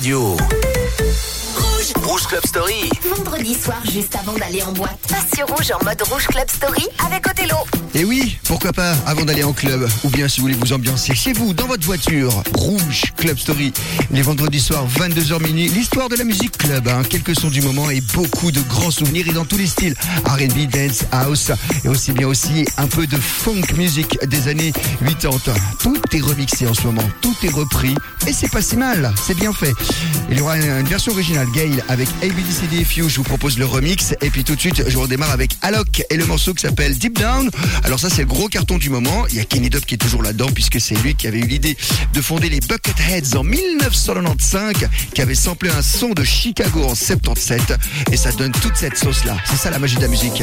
radio. Club Story. Vendredi soir, juste avant d'aller en boîte. Passe sur Rouge en mode Rouge Club Story avec Othello. Et oui, pourquoi pas, avant d'aller en club, ou bien si vous voulez vous ambiancer chez vous, dans votre voiture, Rouge Club Story, les vendredis soirs, 22h minuit, l'histoire de la musique club, hein, quelques sons du moment et beaucoup de grands souvenirs et dans tous les styles, R&B, dance, house, et aussi bien aussi un peu de funk music des années 80. Tout est remixé en ce moment, tout est repris, et c'est pas si mal, c'est bien fait. Il y aura une version originale, Gail, avec ABDCD je vous propose le remix, et puis tout de suite, je redémarre avec Alok et le morceau qui s'appelle Deep Down. Alors ça, c'est le gros carton du moment. Il y a Kenny Dubb qui est toujours là-dedans, puisque c'est lui qui avait eu l'idée de fonder les Bucketheads en 1995, qui avait samplé un son de Chicago en 77, et ça donne toute cette sauce-là. C'est ça la magie de la musique.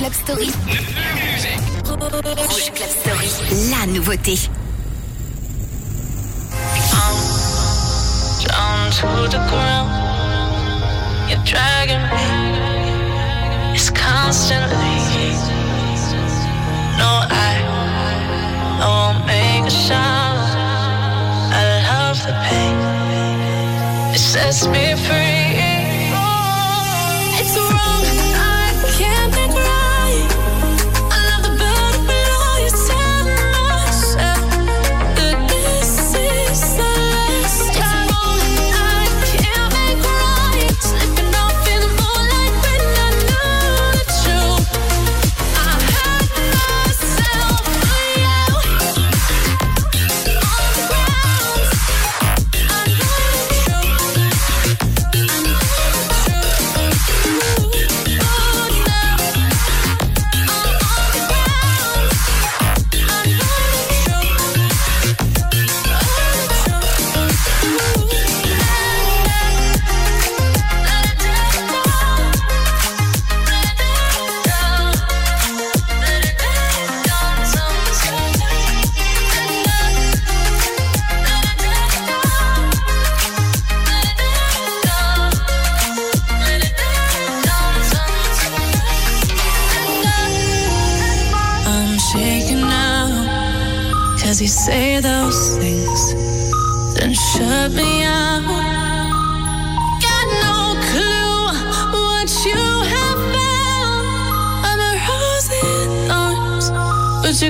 Club Story. Rouge Club Story. La nouveauté. I'm down to the ground. You're dragging me. It's constantly. No, I, I won't make a sound. I love the pain. It sets me free.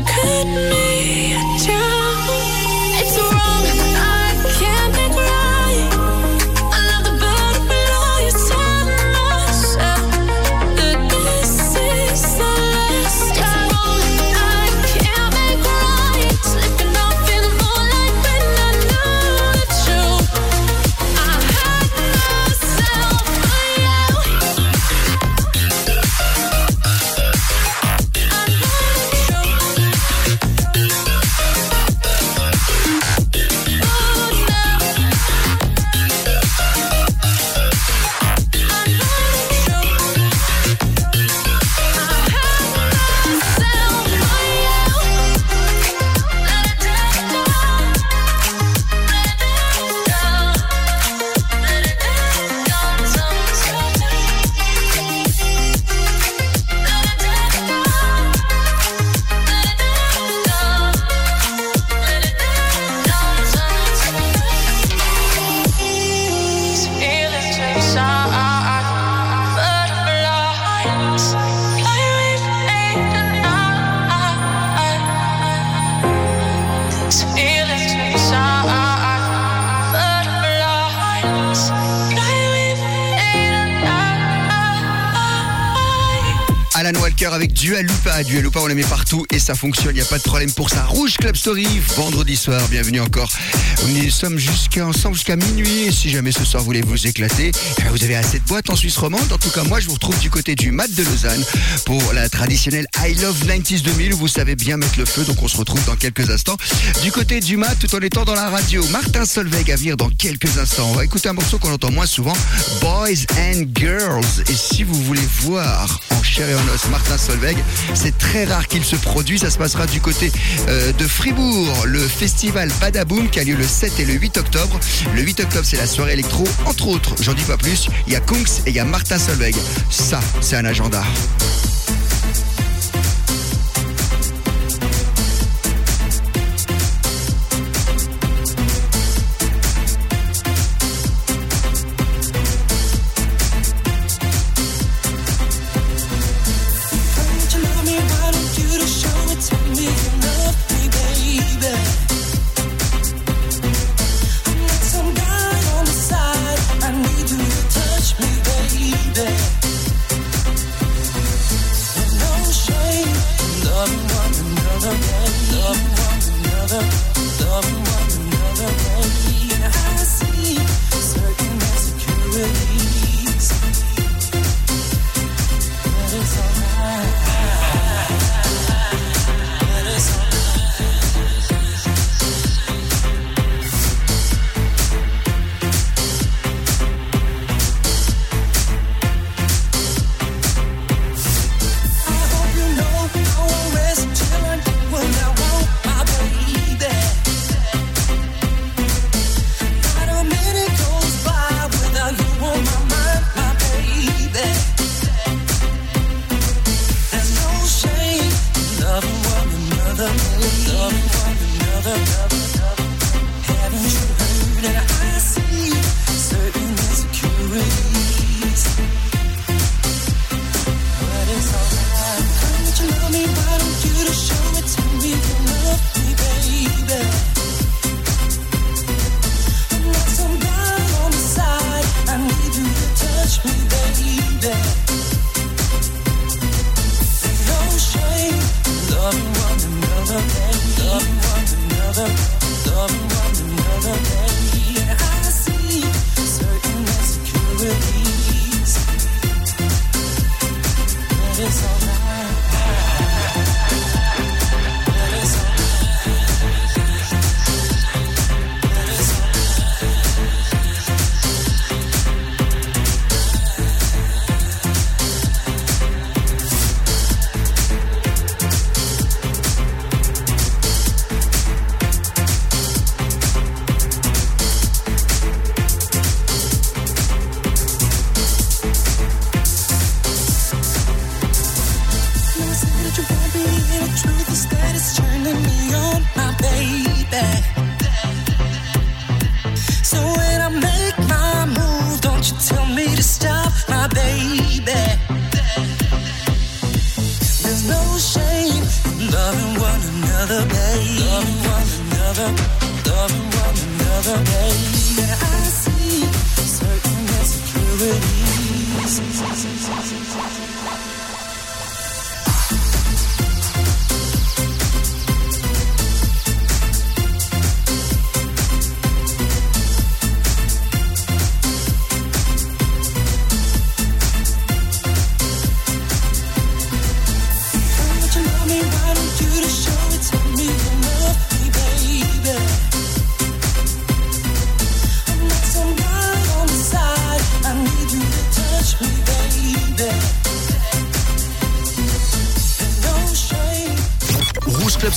could Dua Lupa, on la met partout et ça fonctionne. Il n'y a pas de problème pour ça. Rouge Club Story, vendredi soir. Bienvenue encore. Nous sommes jusqu'à ensemble jusqu'à minuit. Et si jamais ce soir vous voulez vous éclater, eh bien, vous avez assez de boîte en Suisse romande. En tout cas, moi, je vous retrouve du côté du Mat de Lausanne pour la traditionnelle I Love 90s 2000. Vous savez bien mettre le feu, donc on se retrouve dans quelques instants. Du côté du Mat, tout en étant dans la radio. Martin Solveig à venir dans quelques instants. On va écouter un morceau qu'on entend moins souvent, Boys and Girls. Et si vous voulez voir en chair et en os Martin Solveig, c'est très rare qu'il se produise. Ça se passera du côté euh, de Fribourg, le festival Badaboom qui a lieu le 7 et le 8 octobre. Le 8 octobre, c'est la soirée électro. Entre autres, j'en dis pas plus, il y a Kunks et il y a Martin Solveig. Ça, c'est un agenda.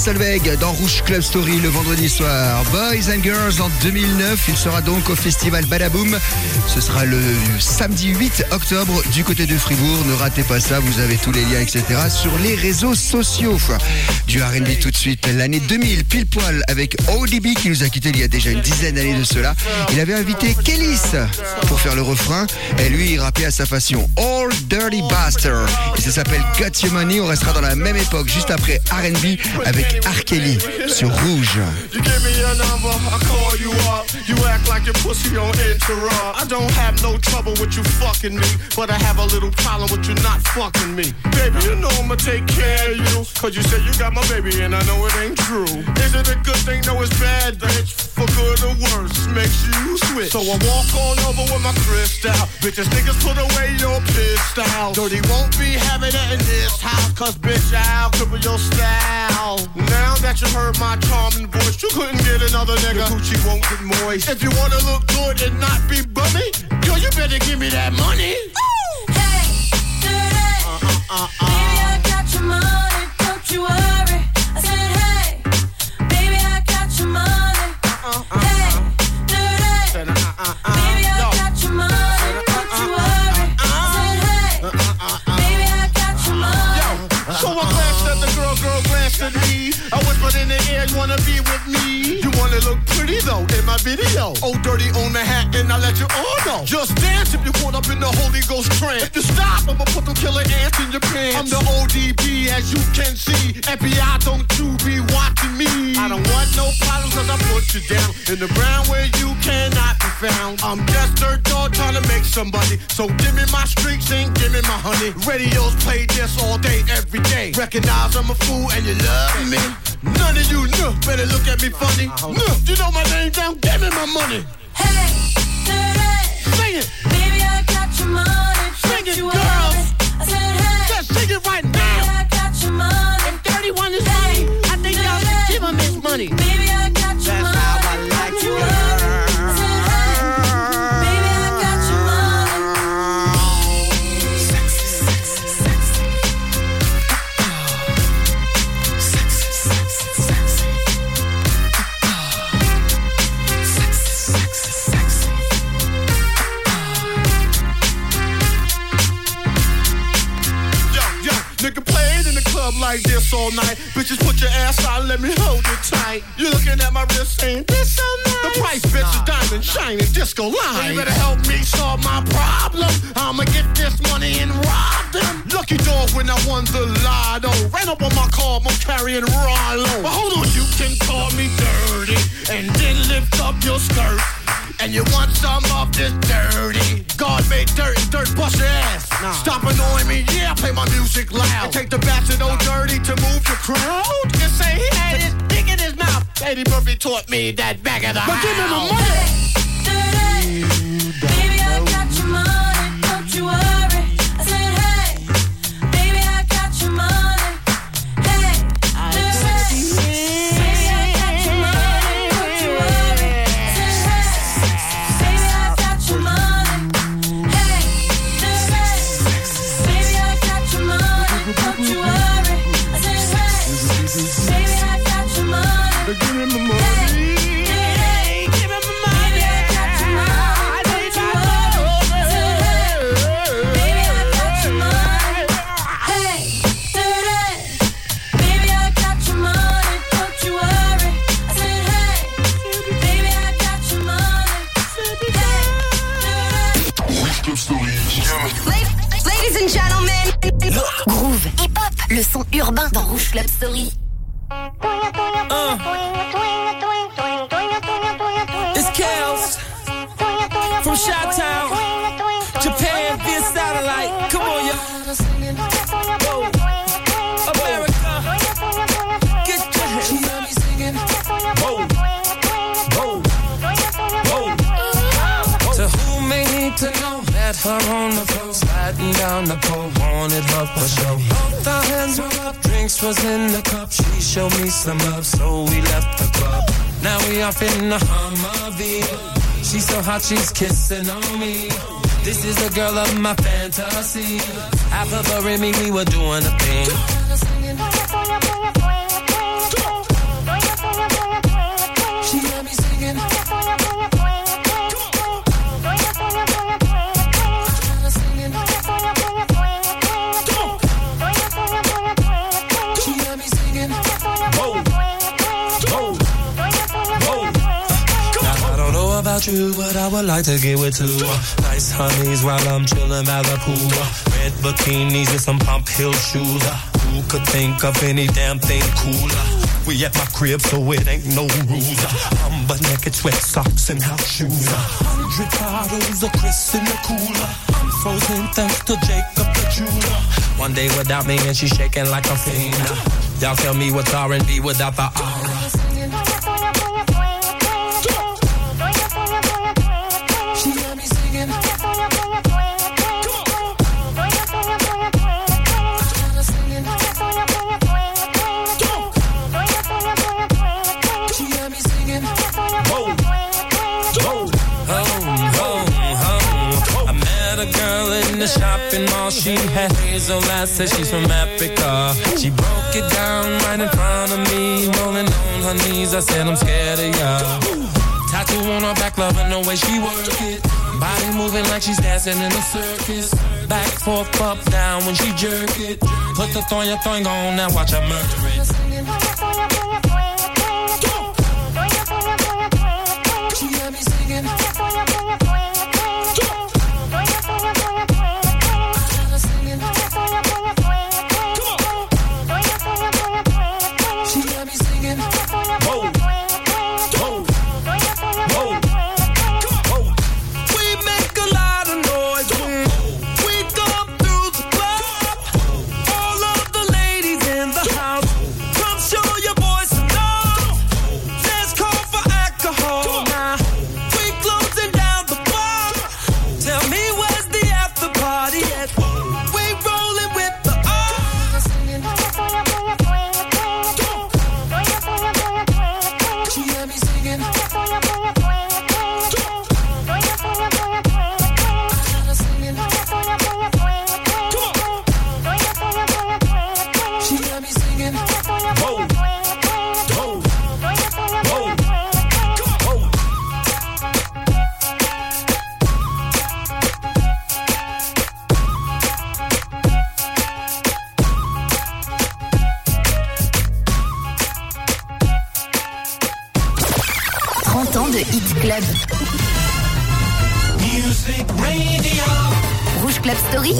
Solveig dans Rouge Club Story le vendredi soir. Boys and Girls en 2009, il sera donc au festival Badaboom. Ce sera le samedi 8 octobre du côté de Fribourg. Ne ratez pas ça, vous avez tous les liens, etc. sur les réseaux sociaux. Du R&B tout de suite, l'année 2000, pile poil avec ODB qui nous a quitté il y a déjà une dizaine d'années de cela. Il avait invité Kellys pour faire le refrain et lui il rappait à sa façon All Dirty Bastard. Et ça s'appelle Got Your Money. On restera dans la même époque juste après R&B avec R. Kelly sur Rouge. You give me your number, I call you up. You act like your pussy on interrupt. I don't have no trouble with you fucking me, but I have a little problem with you not fucking me. Baby, you know I'ma take care of you. Cause you said you got my baby and I know it ain't true. Is it a good thing? No, it's bad, bitch. For good or worse, makes you switch. So I walk on over with my crystal. Bitches, niggas put away your pistol. Dirty won't be having it in this house. Cause bitch, I'll cripple your style. Now that you heard my charming voice, you couldn't get another nigga. Coochie won't get moist. If you wanna look good and not be bummy, yo, you better give me that money. Hey, dirty. Uh, uh, Baby, I got your money, don't you worry. I in the air, you wanna be with me? You wanna look pretty though in my video. Oh, dirty on the hat, and I let you all know. Just dance if you caught up in the Holy Ghost trance. If you stop, I'ma put them killer ants in your pants. I'm the ODB, as you can see. FBI, don't you be watching me. I don't want no problems, cause I put you down in the ground where you cannot be found. I'm just dirt dog trying to make somebody. So give me my streaks and give me my honey. Radios play this all day, every day. Recognize I'm a fool and you love me. None of you know, better look at me funny. Uh-huh. No, you know my name down, give me my money. Hey, dirty. Sing it, Baby, I got your money, Sing it, you girls. I said, hey, just sing it right now. Like this all night. Bitches put your ass out, let me hold it tight. You looking at my wrist saying, this so nice. The price, bitch, is diamond shining, disco line. You better help me solve my problem. I'ma get this money and rob them. Lucky dog when I won the lotto. Ran up on my car, I'm carrying Rollo. But hold on, you can call me dirty and then lift up your skirt. And you want some of this dirty God made dirt and dirt bust your ass Stop annoying me, yeah, play my music loud. And take the bastard old dirty to move the crowd? You say he had his dick in his mouth. Eddie Murphy taught me that back of the But house give me my money. Dirty. Her for show. Both our hands were up, drinks was in the cup. She showed me some love, so we left the club. Now we off in the Humvee. She's so hot, she's kissing on me. This is the girl of my fantasy. Half of her and me, we were doing a thing. True, but I would like to get with two. Nice honeys while I'm chillin' by the pool. Red bikinis and some pump heel shoes. Who could think of any damn thing cooler? We at my crib, so it ain't no rules. I'm but naked, sweat socks and house shoes. Hundred bottles of Chris in the cooler. I'm frozen thanks to Jacob the jeweler. One day without me and she's shaking like a fiend. Y'all tell me what's R&B without the aura. The shopping mall. She had hazel eyes, said she's from Africa. She broke it down right in front of me, rolling on her knees. I said, I'm scared of ya. Tattoo on her back, loving the way she work it. Body moving like she's dancing in a circus. Back, forth, up, down when she jerk it. Put the thong, your thong on, now watch her murder it.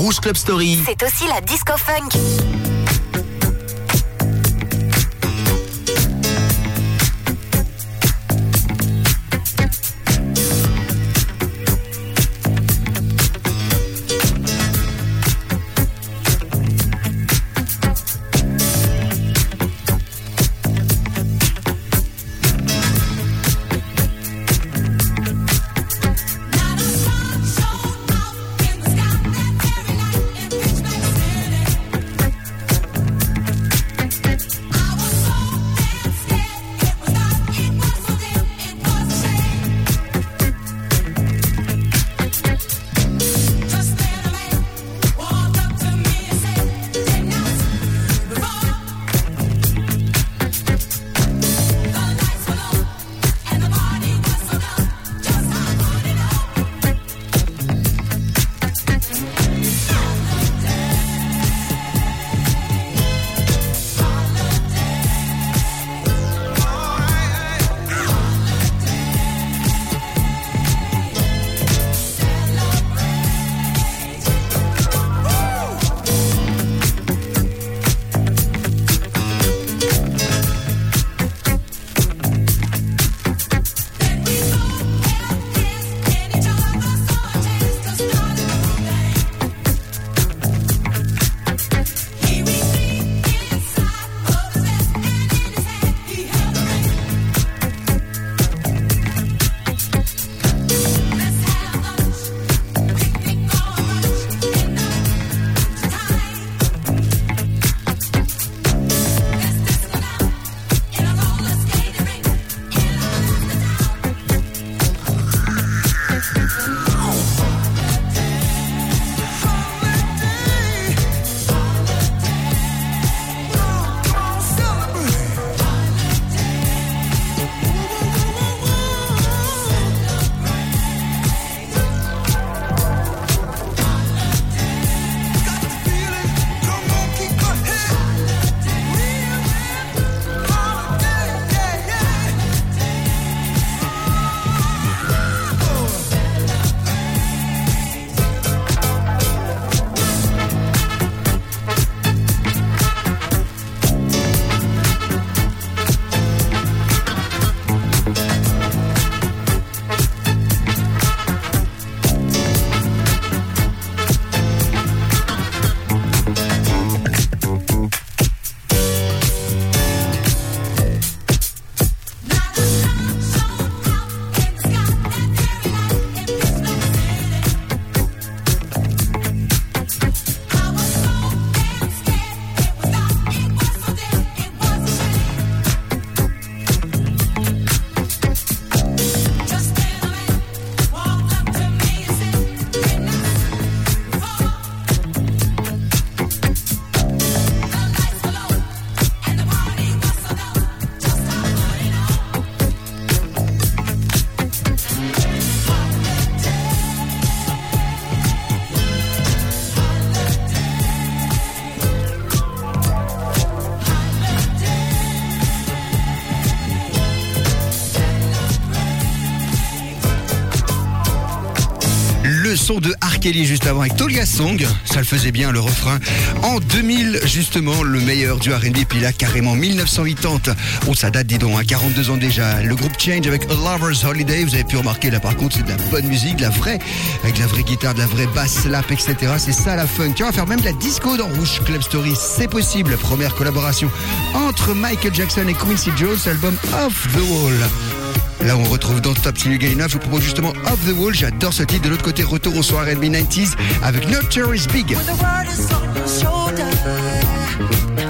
Rouge Club Story. c'est aussi la disco funk. Kelly juste avant avec Tolia Song. Ça le faisait bien, le refrain. En 2000, justement, le meilleur du R&B. Puis là, carrément 1980. Oh, ça date, dis donc, à 42 ans déjà. Le groupe Change avec A Lover's Holiday. Vous avez pu remarquer, là, par contre, c'est de la bonne musique, de la vraie, avec la vraie guitare, de la vraie basse slap, etc. C'est ça la funk. Tu vas faire même de la disco dans Rouge Club Story. C'est possible. Première collaboration entre Michael Jackson et Quincy Jones, album Off the Wall. Là, on retrouve dans Top Chili Gay Je vous propose justement Off the Wall. J'adore ce titre. De l'autre côté, retour au soir R&B 90s avec Big. World is your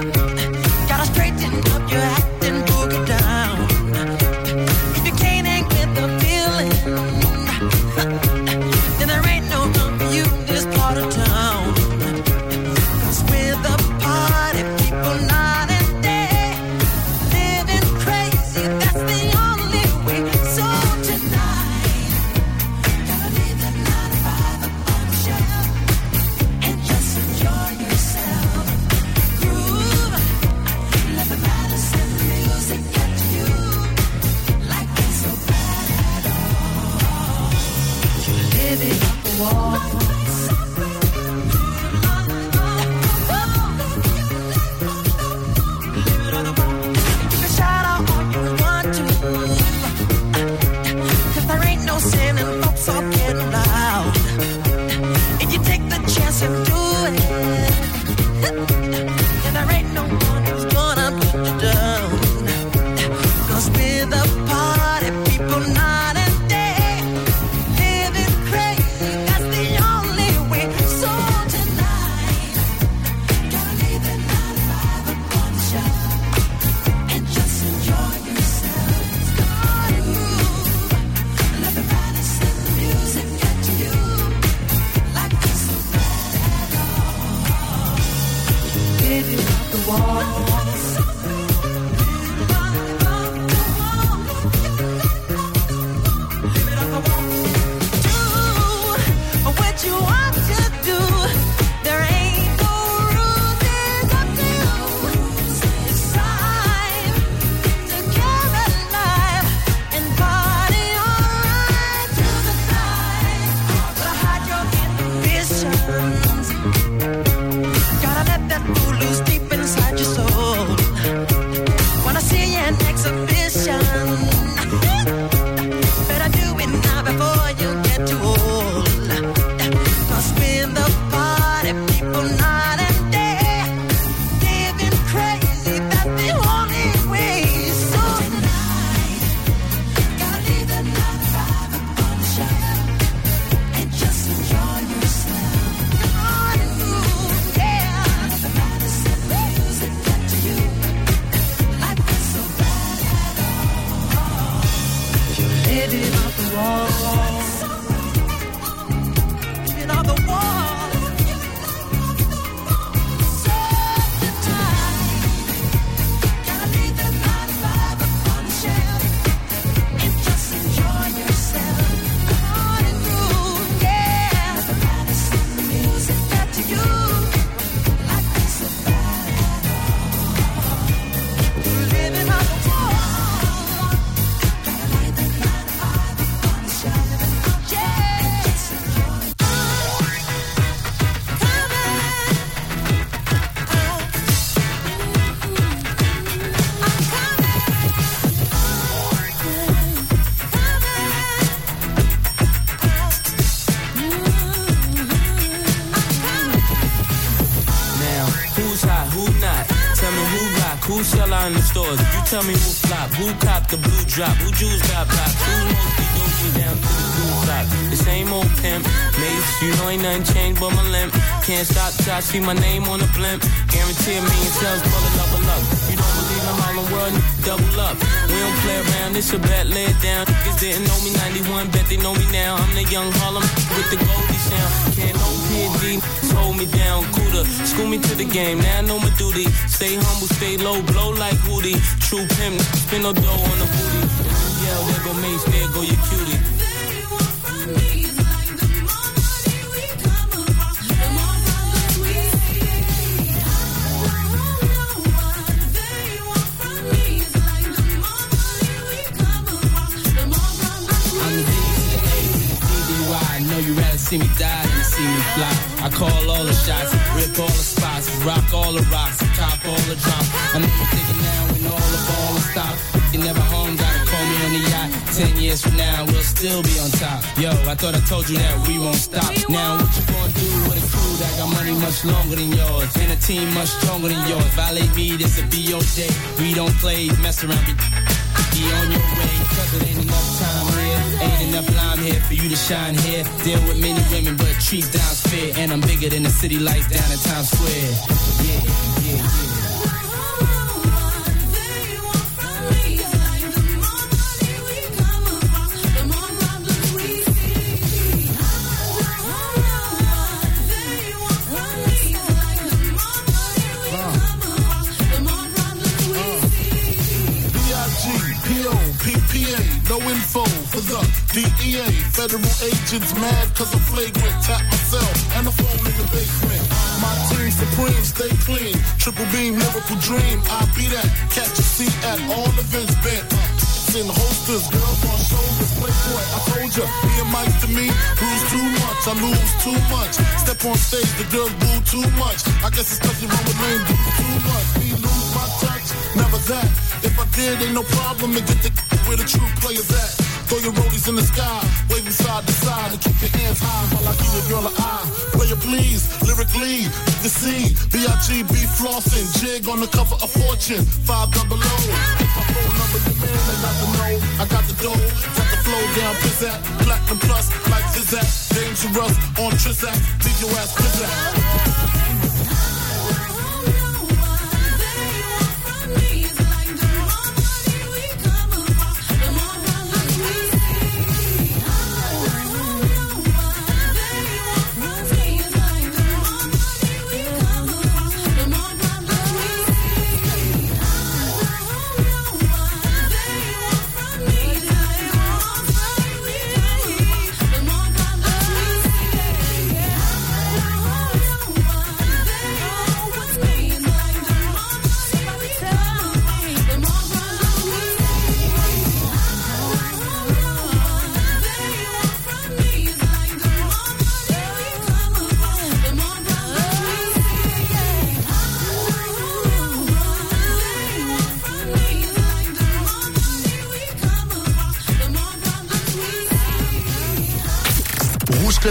drop, who Jews got pop, who mostly doji down to the blue flop. The same old pimp, mace, you know ain't nothing changed but my limp. Can't stop till I see my name on the blimp. Guarantee a million sales, pull it level up. You don't believe in Harlem World, double up. We don't play around, it's a bet, lay it down. Niggas didn't know me 91, bet they know me now. I'm the young Harlem with the Goldie sound. Can't no PD, hold me down, cooler. School me to the game, now I know my duty. Stay humble, stay low, blow like Woody. True pimp, spin no dough on the booty. Yell, there go Mace, there go your cutie. see me die see me fly. I call all the shots, rip all the spots, rock all the rocks, cop all the drops. I know you're thinking now when all the ball is stopped. You never home, gotta call me on the yacht. Ten years from now, we'll still be on top. Yo, I thought I told you that we won't stop. Now what you gonna do with a crew that got money much longer than yours and a team much stronger than yours? Violate me, this your day. We don't play, mess around, be, be on your way. Cause it ain't enough time here, enough lime here for you to shine here. Deal with many women, but treat down's fair. And I'm bigger than the city lights down in Times Square. Yeah, yeah, yeah. Info for the DEA. Federal agents mad cause I'm flagrant. Tap myself and the phone in the basement. My team supreme, stay clean. Triple beam, lyrical dream. I be that. Catch a seat at all events bent. In holsters, girls on shoulders, playboy. I told ya, me and Mike to me, lose too much, I lose too much. Step on stage, the girls boo too much. I guess it's you run with lame dudes too much. Me lose my touch, never that. If I did, ain't no problem to get the where the true players at. Throw your rollies in the sky, waving side to side, and keep your hands high while I give your girl an eye. Player please, lyrically, you see, B-I-G-B flossing, jig on the cover of Fortune, five double O. Hit my phone number, the man, I got the know, I got the dough, got the flow down, pizzazz, platinum plus, like Zizak, dangerous, on Trizak, leave your ass pizzazz.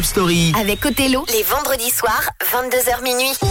Club Story. Avec Othello, les vendredis soirs, 22h minuit.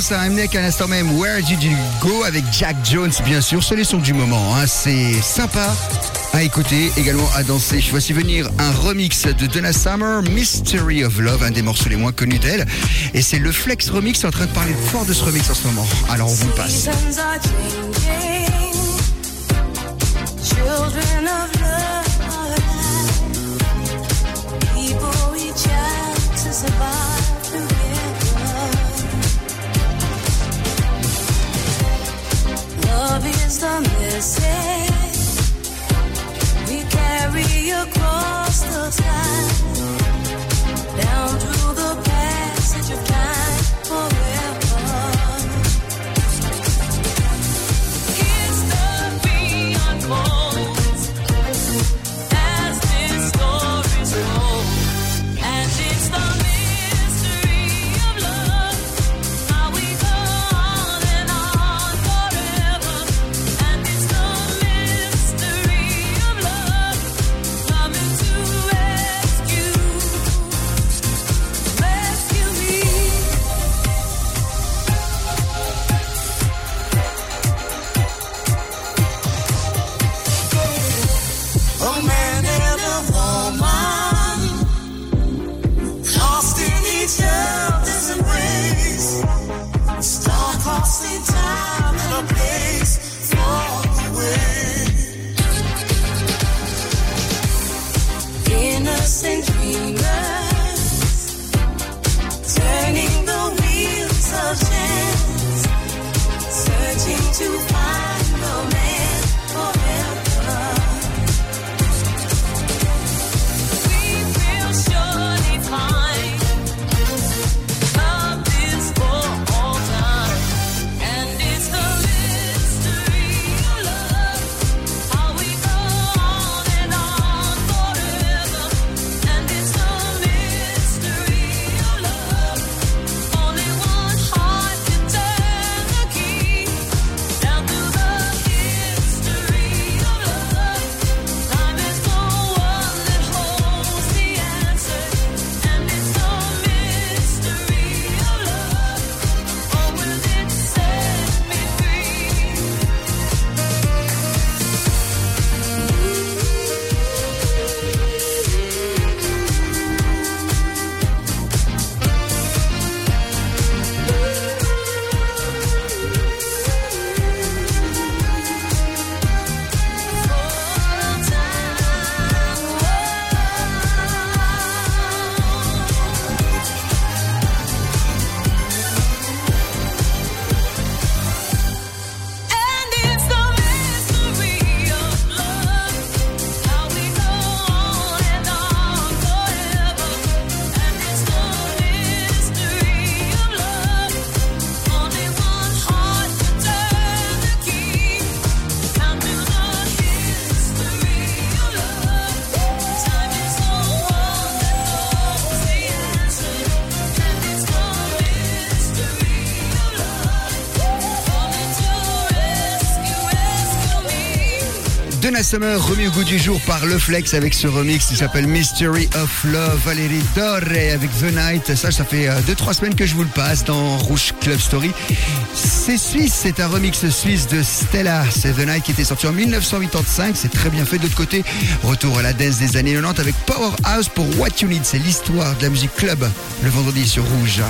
Ça. Un mec à l'instant même. Where Did You Go avec Jack Jones, bien sûr. C'est les sons du moment. Hein. C'est sympa à écouter, également à danser. Voici venir un remix de Donna Summer, Mystery of Love, un des morceaux les moins connus d'elle. Et c'est le Flex Remix en train de parler fort de ce remix en ce moment. Alors on vous le passe. Seasons Love is the message we carry across the time. Down through the passage of time forever. Summer, remis au goût du jour par Le Flex avec ce remix qui s'appelle Mystery of Love, Valérie Doré avec The Night. Ça, ça fait 2-3 semaines que je vous le passe dans Rouge Club Story. C'est suisse, c'est un remix suisse de Stella. C'est The Night qui était sorti en 1985. C'est très bien fait. De l'autre côté, retour à la dance des années 90 avec Powerhouse pour What You Need. C'est l'histoire de la musique club le vendredi sur Rouge.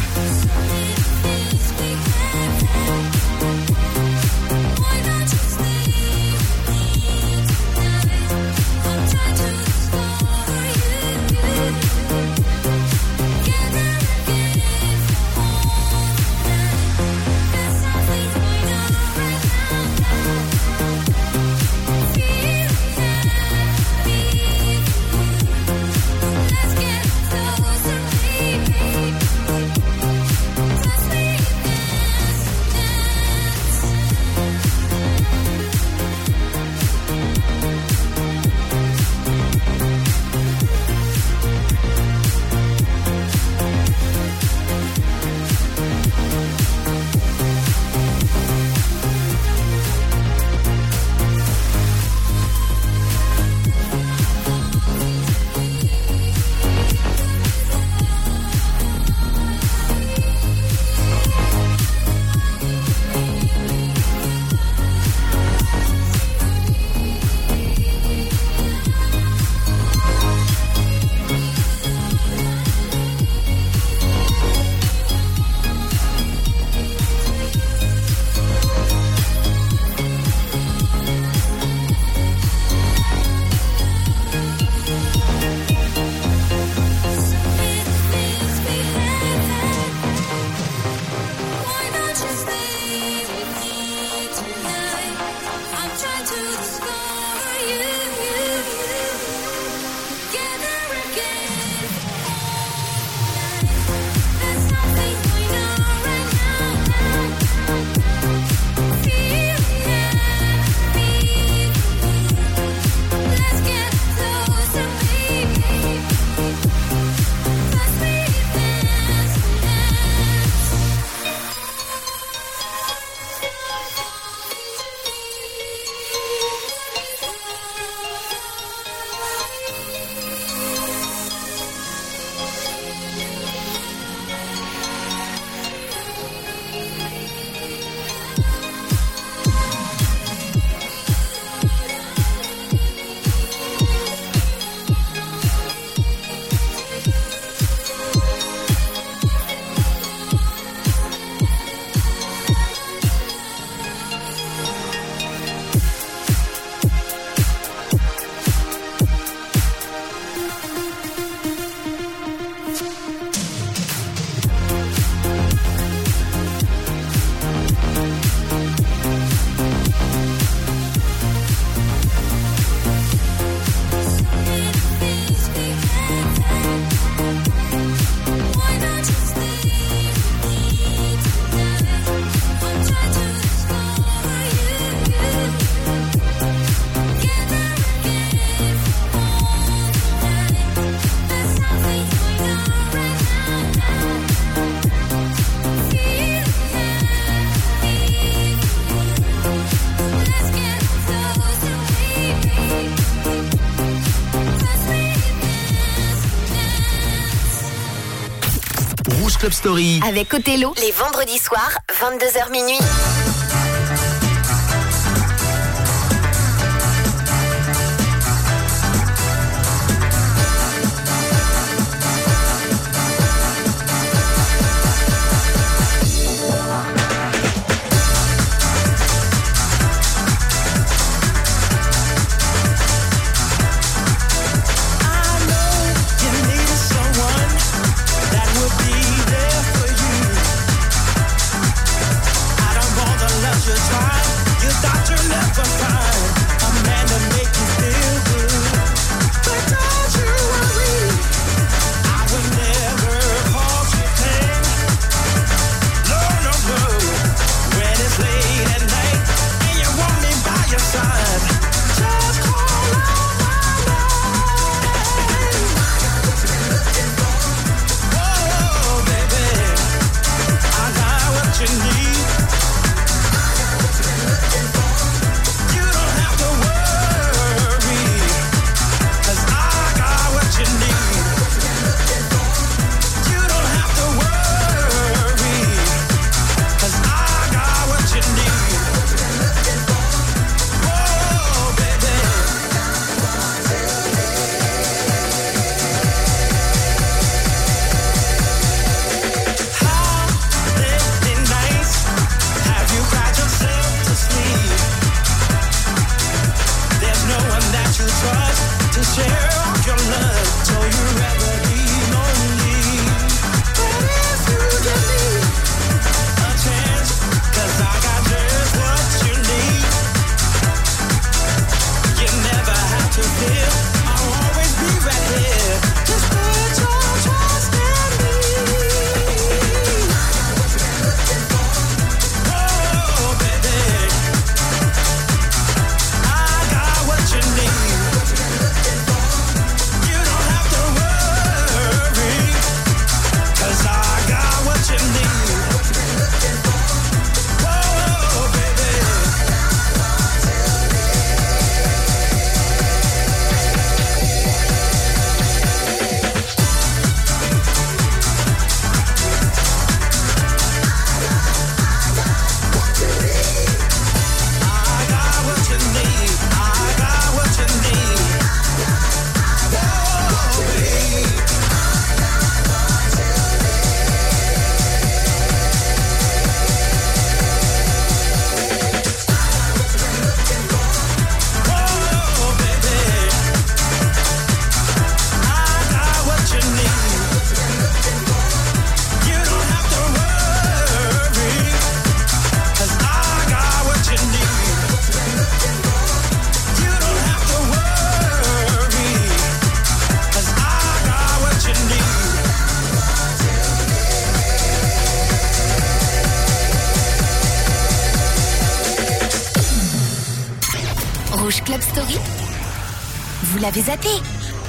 Avec Othello, les vendredis soirs, 22h minuit.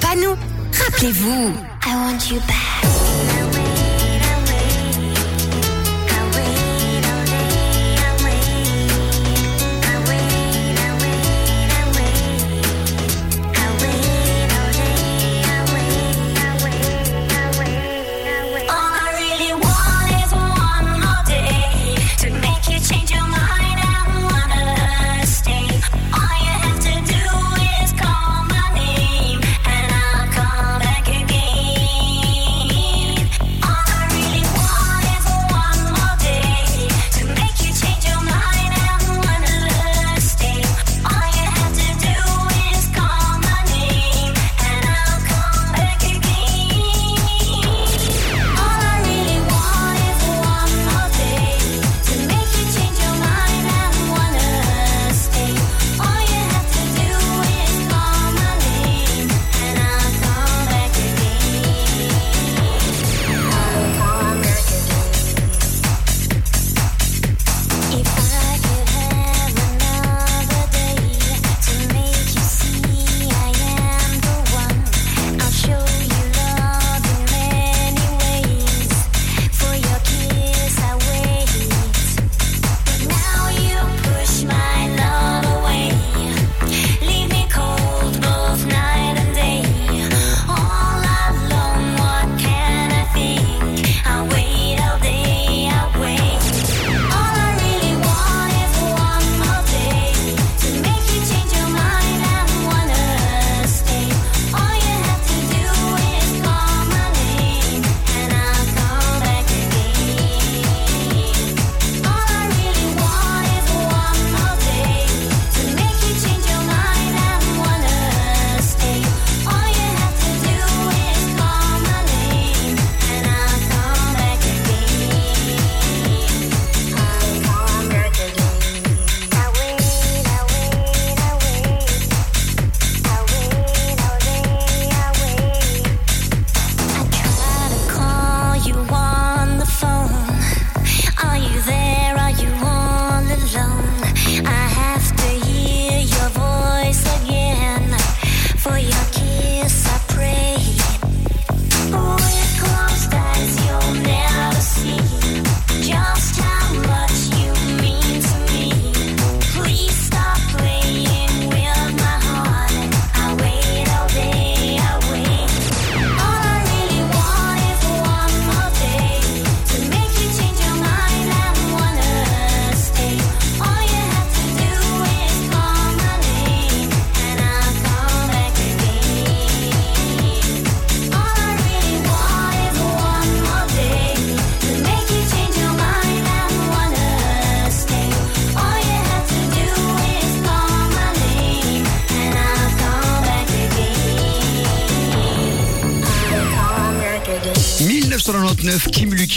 Pas nous. Rappelez-vous.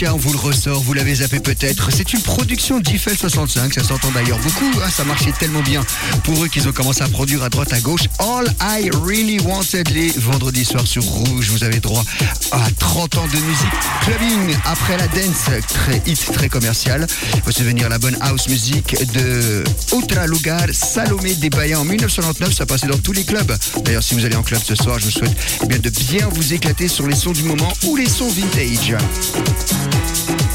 1999, Kim Lucas, on vous le ressort, vous l'avez zappé peut-être. C'est une production d'Eiffel 65, ça s'entend d'ailleurs beaucoup, hein, ça marchait tellement bien pour eux qu'ils ont commencé à produire à droite à gauche. All I Really Wanted les vendredis soirs sur Rouge. Vous avez droit à 30 ans de musique clubbing après la dance, très hit, très commercial. Faut se venir la bonne house music de Outra Lugar, Salomé des Bayens en 1999, ça passait dans tous les clubs. D'ailleurs, si vous allez en club ce soir, je vous souhaite eh bien, de bien vous éclater sur les sons du moment ou les sons vintage. Thank you.